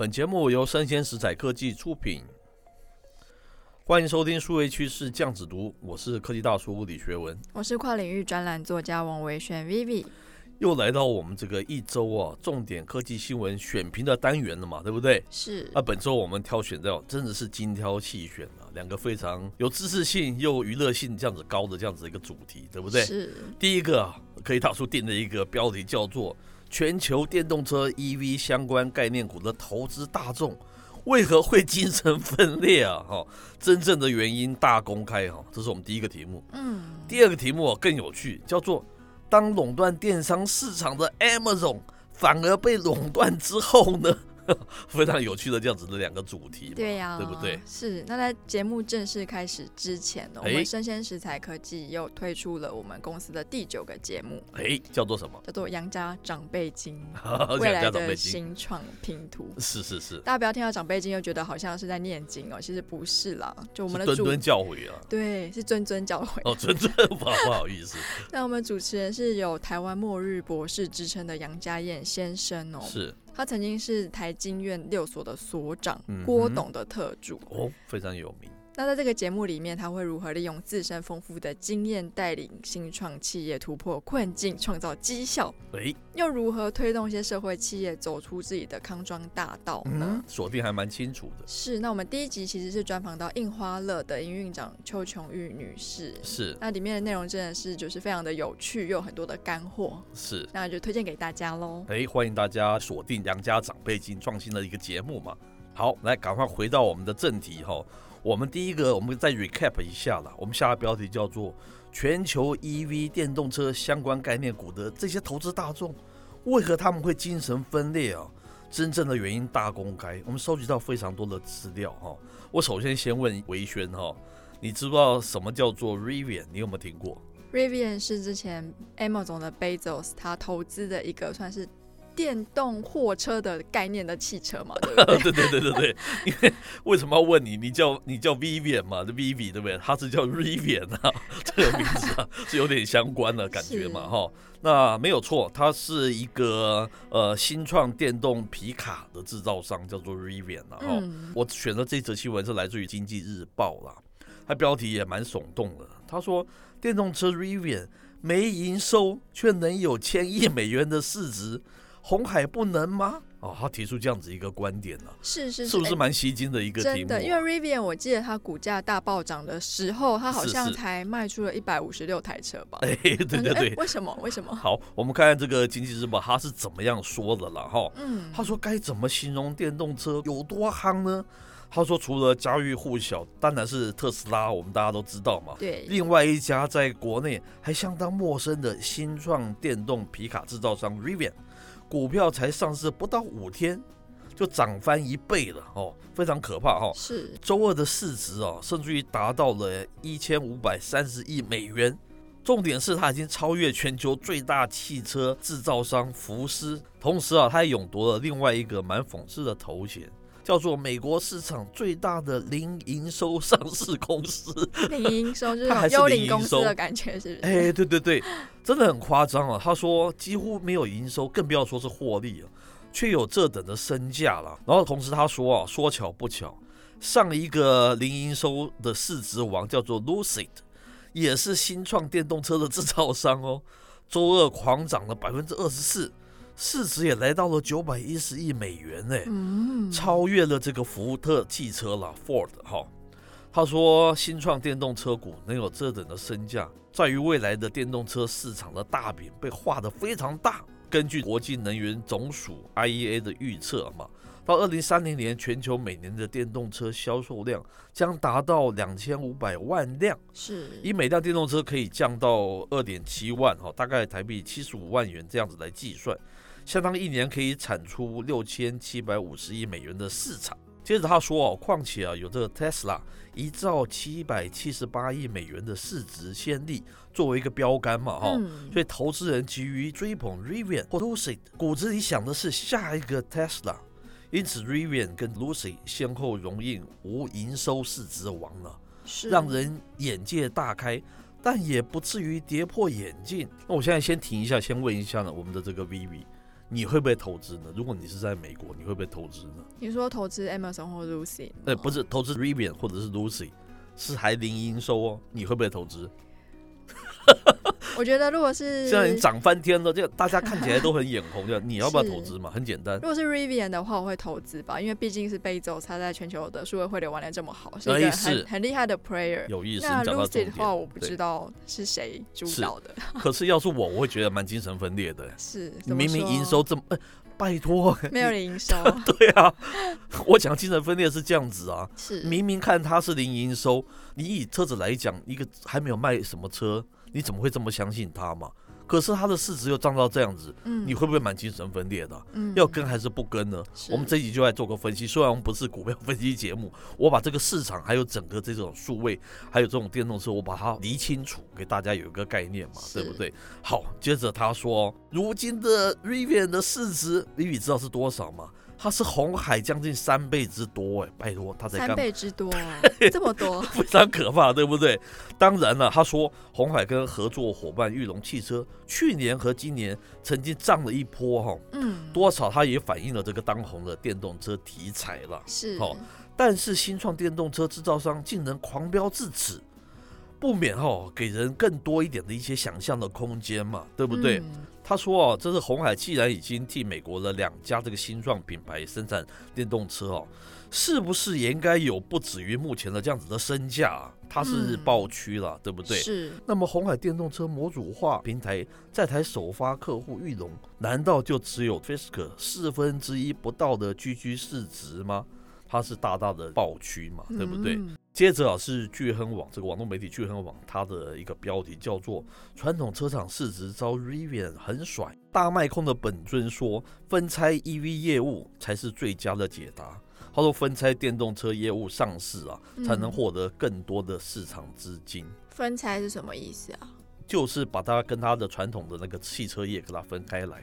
本节目由生鲜食材科技出品，欢迎收听数位趋势酱子读，我是科技大叔物理学文，我是跨领域专栏作家王维轩 Vivi，又来到我们这个一周啊重点科技新闻选评的单元了嘛，对不对？是。那本周我们挑选到真的是精挑细选啊，两个非常有知识性又娱乐性这样子高的这样子一个主题，对不对？是。第一个可以大叔定的一个标题叫做。全球电动车 EV 相关概念股的投资大众为何会精神分裂啊？哈，真正的原因大公开哈，这是我们第一个题目。嗯，第二个题目更有趣，叫做当垄断电商市场的 Amazon 反而被垄断之后呢？非常有趣的这样子的两个主题，对呀、啊，对不对？是。那在节目正式开始之前呢，我们生鲜食材科技又推出了我们公司的第九个节目，哎，叫做什么？叫做杨家长辈经，未来的新创拼图。是是是。大家不要听到长辈经又觉得好像是在念经哦，其实不是啦，就我们的谆谆教诲啊。对，是谆谆教诲。哦，谆谆不好不好意思。那我们主持人是有台湾末日博士之称的杨家燕先生哦。是。他曾经是台经院六所的所长，郭董的特助哦，非常有名。那在这个节目里面，他会如何利用自身丰富的经验，带领新创企业突破困境，创造绩效？诶，又如何推动一些社会企业走出自己的康庄大道呢？锁定还蛮清楚的。是。那我们第一集其实是专访到印花乐的营运长邱琼玉女士。是。那里面的内容真的是就是非常的有趣，又有很多的干货。是。那就推荐给大家喽。诶，欢迎大家锁定杨家长辈经创新的一个节目嘛。好，来赶快回到我们的正题哈。我们第一个，我们再 recap 一下了。我们下个标题叫做“全球 EV 电动车相关概念股的这些投资大众，为何他们会精神分裂啊？真正的原因大公开。我们收集到非常多的资料哈。我首先先问维轩哈，你知不知道什么叫做 Rivian？你有没有听过？Rivian 是之前 AMO 总的 Bezos 他投资的一个算是。电动货车的概念的汽车嘛，对不对？对对对对对，因为为什么要问你？你叫你叫 Vivian 嘛，这 Vivi 对不对？他是叫 Rivian 啊，这个名字啊是有点相关的感觉嘛，哈。那没有错，它是一个呃新创电动皮卡的制造商，叫做 Rivian 啊。哈、嗯，我选的这则新闻是来自于经济日报啦，它标题也蛮耸动的。他说，电动车 Rivian 没营收却能有千亿美元的市值。鸿海不能吗？哦，他提出这样子一个观点呢、啊，是是是，是不是蛮吸睛的一个题目、啊？真的，因为 Rivian 我记得它股价大暴涨的时候，它好像才卖出了一百五十六台车吧？哎，对对对，为什么？为什么？好，我们看看这个经济日报它是怎么样说的了哈。嗯，他说该怎么形容电动车有多夯呢？他说除了家喻户晓，当然是特斯拉，我们大家都知道嘛。对，另外一家在国内还相当陌生的新创电动皮卡制造商 Rivian。股票才上市不到五天，就涨翻一倍了哦，非常可怕哈。是周二的市值哦，甚至于达到了一千五百三十亿美元。重点是它已经超越全球最大汽车制造商福斯，同时啊，它还勇夺了另外一个蛮讽刺的头衔，叫做美国市场最大的零营收上市公司。零营收 就是幽灵公司的感觉，是不是？哎，对对对。真的很夸张啊！他说几乎没有营收，更不要说是获利了，却有这等的身价了。然后同时他说啊，说巧不巧，上一个零营收的市值王叫做 Lucid，也是新创电动车的制造商哦。周二狂涨了百分之二十四，市值也来到了九百一十亿美元呢，超越了这个福特汽车了 Ford 哈。他说新创电动车股能有这等的身价。在于未来的电动车市场的大饼被画得非常大。根据国际能源总署 IEA 的预测嘛，到二零三零年，全球每年的电动车销售量将达到两千五百万辆。是，以每辆电动车可以降到二点七万哈，大概台币七十五万元这样子来计算，相当一年可以产出六千七百五十亿美元的市场。接着他说哦，况且啊，有这个 Tesla 一兆七百七十八亿美元的市值先例作为一个标杆嘛，哈、嗯，所以投资人急于追捧 Rivian 或 Lucid，骨子里想的是下一个 Tesla，因此 Rivian 跟 Lucid 先后荣膺无营收市值王了，是让人眼界大开，但也不至于跌破眼镜。那我现在先停一下，先问一下呢，我们的这个 Vivi，你会不会投资呢？如果你是在美国，你会不会投资呢？你说投资 Amazon 或 Lucy？呃，不是投资 Rivian 或者是 Lucy，是还零营收哦，你会不会投资？我觉得如果是现在已经涨翻天了，这大家看起来都很眼红。就你要不要投资嘛？很简单。如果是 Rivian 的话，我会投资吧，因为毕竟是 Bezos，他在全球的数位汇流玩的这么好，是一个很很厉害的 player。有意思。那 Lucy 的话，我不知道是谁主导的。可是要是我，我会觉得蛮精神分裂的。是，明明营收这么，拜托，没有零营收。对啊，我讲精神分裂是这样子啊。是，明明看它是零营收，你以车子来讲，一个还没有卖什么车。你怎么会这么相信他嘛？可是他的市值又涨到这样子，嗯，你会不会蛮精神分裂的？嗯，要跟还是不跟呢？我们这一集就来做个分析。虽然我们不是股票分析节目，我把这个市场还有整个这种数位，还有这种电动车，我把它理清楚，给大家有一个概念嘛，对不对？好，接着他说，如今的 Rivian 的市值，你你知道是多少吗？它是红海将近三倍之多哎，拜托，它才三倍之多，这么多，非常可怕，对不对？当然了，他说红海跟合作伙伴裕隆汽车去年和今年曾经涨了一波哈，嗯，多少它也反映了这个当红的电动车题材了，是，好，但是新创电动车制造商竟能狂飙至此。不免哦给人更多一点的一些想象的空间嘛，对不对？嗯、他说哦，这是红海既然已经替美国的两家这个新创品牌生产电动车哦，是不是也应该有不止于目前的这样子的身价？它是爆区了，嗯、对不对？是。那么红海电动车模组化平台在台首发客户裕隆，难道就只有 Fisker 四分之一不到的 GG 市值吗？它是大大的爆区嘛，对不对？嗯接着啊，是聚亨网这个网络媒体聚亨网，它的一个标题叫做“传统车厂市值遭 Rivian 很甩”，大卖空的本尊说，分拆 EV 业务才是最佳的解答。他说，分拆电动车业务上市啊，才能获得更多的市场资金。分拆是什么意思啊？就是把它跟它的传统的那个汽车业给它分开来。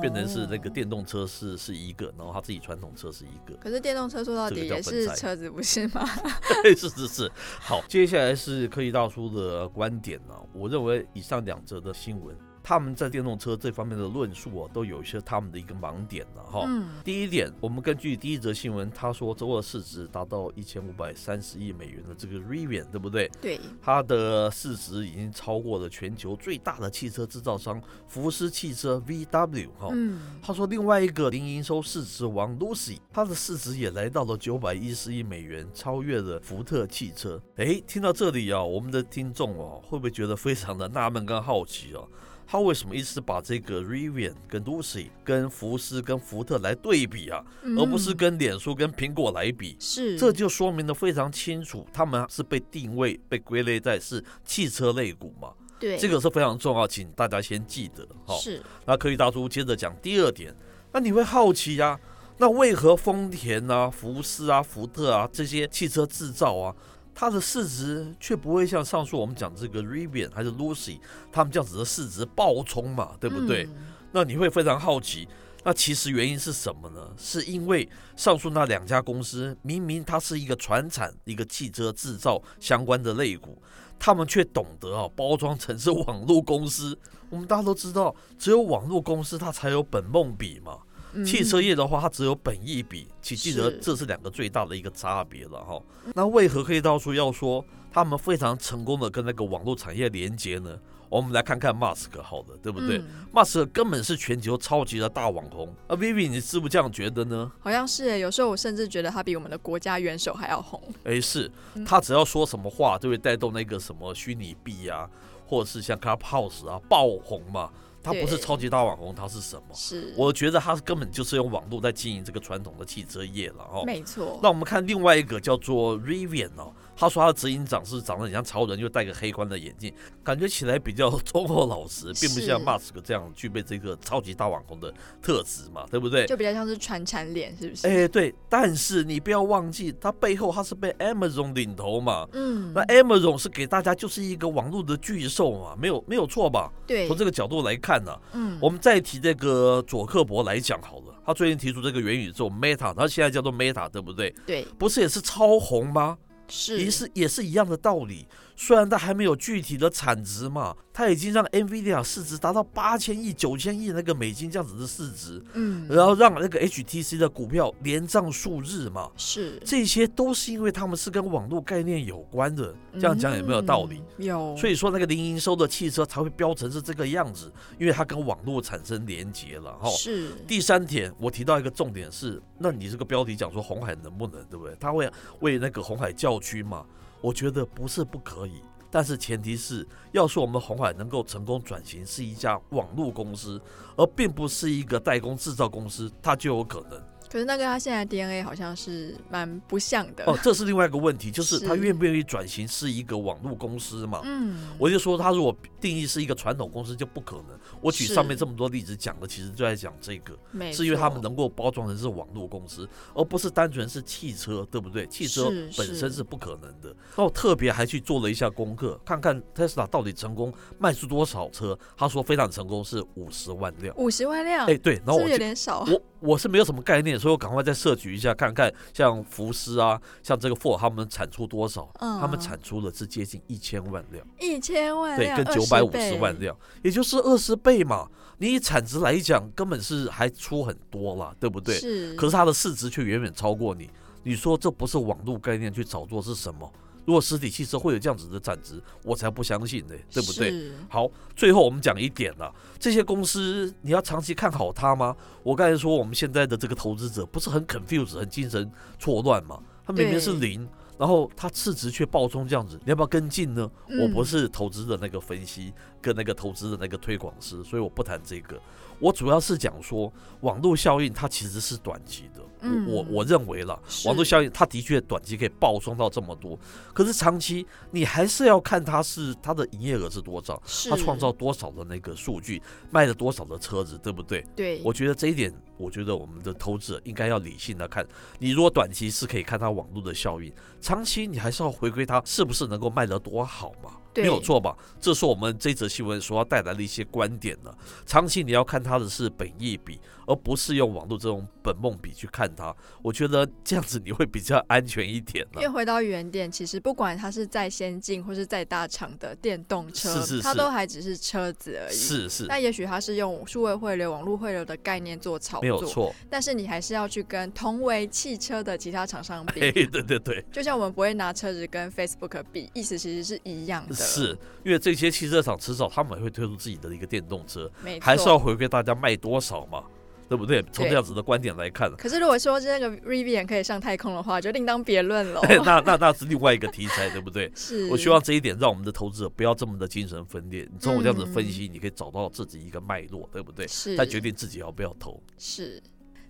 变成是那个电动车是是一个，然后他自己传统车是一个。可是电动车说到底也是车子，不是吗？对，是是是。好，接下来是科技大叔的观点呢。我认为以上两则的新闻。他们在电动车这方面的论述啊，都有一些他们的一个盲点了哈。嗯。第一点，我们根据第一则新闻，他说周二市值达到一千五百三十亿美元的这个 Rivian，对不对？对。它的市值已经超过了全球最大的汽车制造商福斯汽车 VW 哈。嗯。他说另外一个零营收市值王 Lucy，它的市值也来到了九百一十亿美元，超越了福特汽车。诶，听到这里啊，我们的听众哦，会不会觉得非常的纳闷跟好奇啊？他为什么一直把这个 Rivian 跟 Lucy 跟福斯跟福特来对比啊，嗯、而不是跟脸书跟苹果来比？是，这就说明的非常清楚，他们是被定位被归类在是汽车类股嘛？对，这个是非常重要，请大家先记得。哈，是。那科技大叔接着讲第二点，那你会好奇呀、啊，那为何丰田啊、福斯啊、福特啊这些汽车制造啊？它的市值却不会像上述我们讲这个 Rivian 还是 Lucy 他们这样子的市值暴冲嘛，对不对？嗯、那你会非常好奇，那其实原因是什么呢？是因为上述那两家公司明明它是一个船产一个汽车制造相关的类股，他们却懂得啊包装成是网络公司。我们大家都知道，只有网络公司它才有本梦比嘛。汽车业的话，它只有本益比，请记得这是两个最大的一个差别了哈。那为何可以到处要说他们非常成功的跟那个网络产业连接呢？我们来看看马斯克，好的，对不对？马斯克根本是全球超级的大网红。啊，Vivi，你是不是这样觉得呢？好像是诶，有时候我甚至觉得他比我们的国家元首还要红。诶，是他只要说什么话，就会带动那个什么虚拟币啊，或者是像 Clubhouse 啊爆红嘛。他不是超级大网红，他是什么？是，我觉得他根本就是用网络在经营这个传统的汽车业了哦。没错。那我们看另外一个叫做 Rivian 哦，他说他的执行长是长得很像超人，又戴个黑框的眼镜，感觉起来比较忠厚老实，并不像马斯克这样具备这个超级大网红的特质嘛，对不对？就比较像是传产脸，是不是？哎，对。但是你不要忘记，他背后他是被 Amazon 领头嘛。嗯。那 Amazon 是给大家就是一个网络的巨兽嘛，没有没有错吧？对。从这个角度来看。看呢，嗯，我们再提这个佐克伯来讲好了，他最近提出这个元宇宙 Meta，他现在叫做 Meta，对不对？对，不是也是超红吗？是也是也是一样的道理。虽然它还没有具体的产值嘛，它已经让 NVIDIA 市值达到八千亿、九千亿那个美金这样子的市值，嗯，然后让那个 HTC 的股票连涨数日嘛，是这些都是因为他们是跟网络概念有关的。这样讲有没有道理？嗯、有。所以说那个零营收的汽车才会标成是这个样子，因为它跟网络产生连接了哈。是。第三点，我提到一个重点是，那你这个标题讲说红海能不能，对不对？他会为那个红海叫屈嘛？我觉得不是不可以，但是前提是，要说我们红海能够成功转型是一家网络公司，而并不是一个代工制造公司，它就有可能。可是那个他现在 DNA 好像是蛮不像的哦，这是另外一个问题，就是他愿不愿意转型是一个网络公司嘛？嗯，我就说他如果定义是一个传统公司就不可能。我举上面这么多例子讲的，其实就在讲这个，是因为他们能够包装成是网络公司，而不是单纯是汽车，对不对？汽车本身是不可能的。然后特别还去做了一下功课，看看 Tesla 到底成功卖出多少车。他说非常成功，是五十万辆。五十万辆？哎，对，然后我是有点少。我我是没有什么概念，所以我赶快再摄取一下，看看像福斯啊，像这个 Ford 他们产出多少？嗯，他们产出的是接近一千万辆，一千万辆，对，跟九百五十万辆，也就是二十倍嘛。你以产值来讲，根本是还出很多了，对不对？是。可是它的市值却远远超过你，你说这不是网络概念去炒作是什么？如果实体汽车会有这样子的产值，我才不相信呢，对不对？好，最后我们讲一点了，这些公司你要长期看好它吗？我刚才说我们现在的这个投资者不是很 confused，很精神错乱嘛？他明明是零，然后它市值却暴冲这样子，你要不要跟进呢？我不是投资的那个分析跟那个投资的那个推广师，所以我不谈这个。我主要是讲说网络效应，它其实是短期的。嗯、我我认为了，网络效应它的确短期可以暴冲到这么多，可是长期你还是要看它是它的营业额是多少，它创造多少的那个数据，卖了多少的车子，对不对？对，我觉得这一点，我觉得我们的投资者应该要理性的看。你如果短期是可以看它网络的效应，长期你还是要回归它是不是能够卖得多好嘛。没有错吧？这是我们这则新闻所要带来的一些观点呢。长期你要看它的是本益比，而不是用网络这种本梦比去看它。我觉得这样子你会比较安全一点。因为回到原点，其实不管它是再先进或是再大厂的电动车，是是是，它都还只是车子而已。是是。那也许它是用数位汇流、网络汇流的概念做炒作，没有错。但是你还是要去跟同为汽车的其他厂商比。对对对。就像我们不会拿车子跟 Facebook 比，意思其实是一样的。是因为。这些汽车厂迟早他们也会推出自己的一个电动车，还是要回归大家卖多少嘛，对不对？从这样子的观点来看。可是如果说这个 Rivian 可以上太空的话，就另当别论了。那那那是另外一个题材，对不对？是。我希望这一点让我们的投资者不要这么的精神分裂。你从我这样子分析，你可以找到自己一个脉络，对不对？是。再决定自己要不要投。是。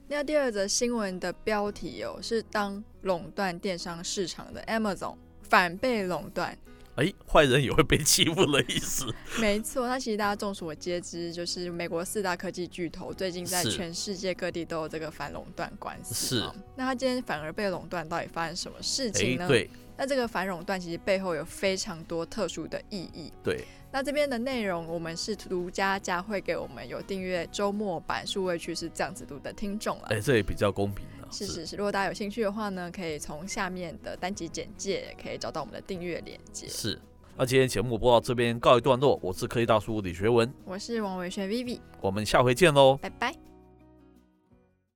那第二则新闻的标题哦，是当垄断电商市场的 Amazon 反被垄断。哎，坏人也会被欺负的意思。没错，那其实大家众所皆知，就是美国四大科技巨头最近在全世界各地都有这个反垄断官司。是。那他今天反而被垄断，到底发生什么事情呢？对。那这个反垄断其实背后有非常多特殊的意义。对。那这边的内容，我们是独家加会给我们有订阅周末版数位趋势这样子读的听众了。哎，这也比较公平。是是是，如果大家有兴趣的话呢，可以从下面的单集简介可以找到我们的订阅链接。是，那今天节目播到这边告一段落，我是科技大叔李学文，我是王伟轩 Vivi，我们下回见喽，拜拜。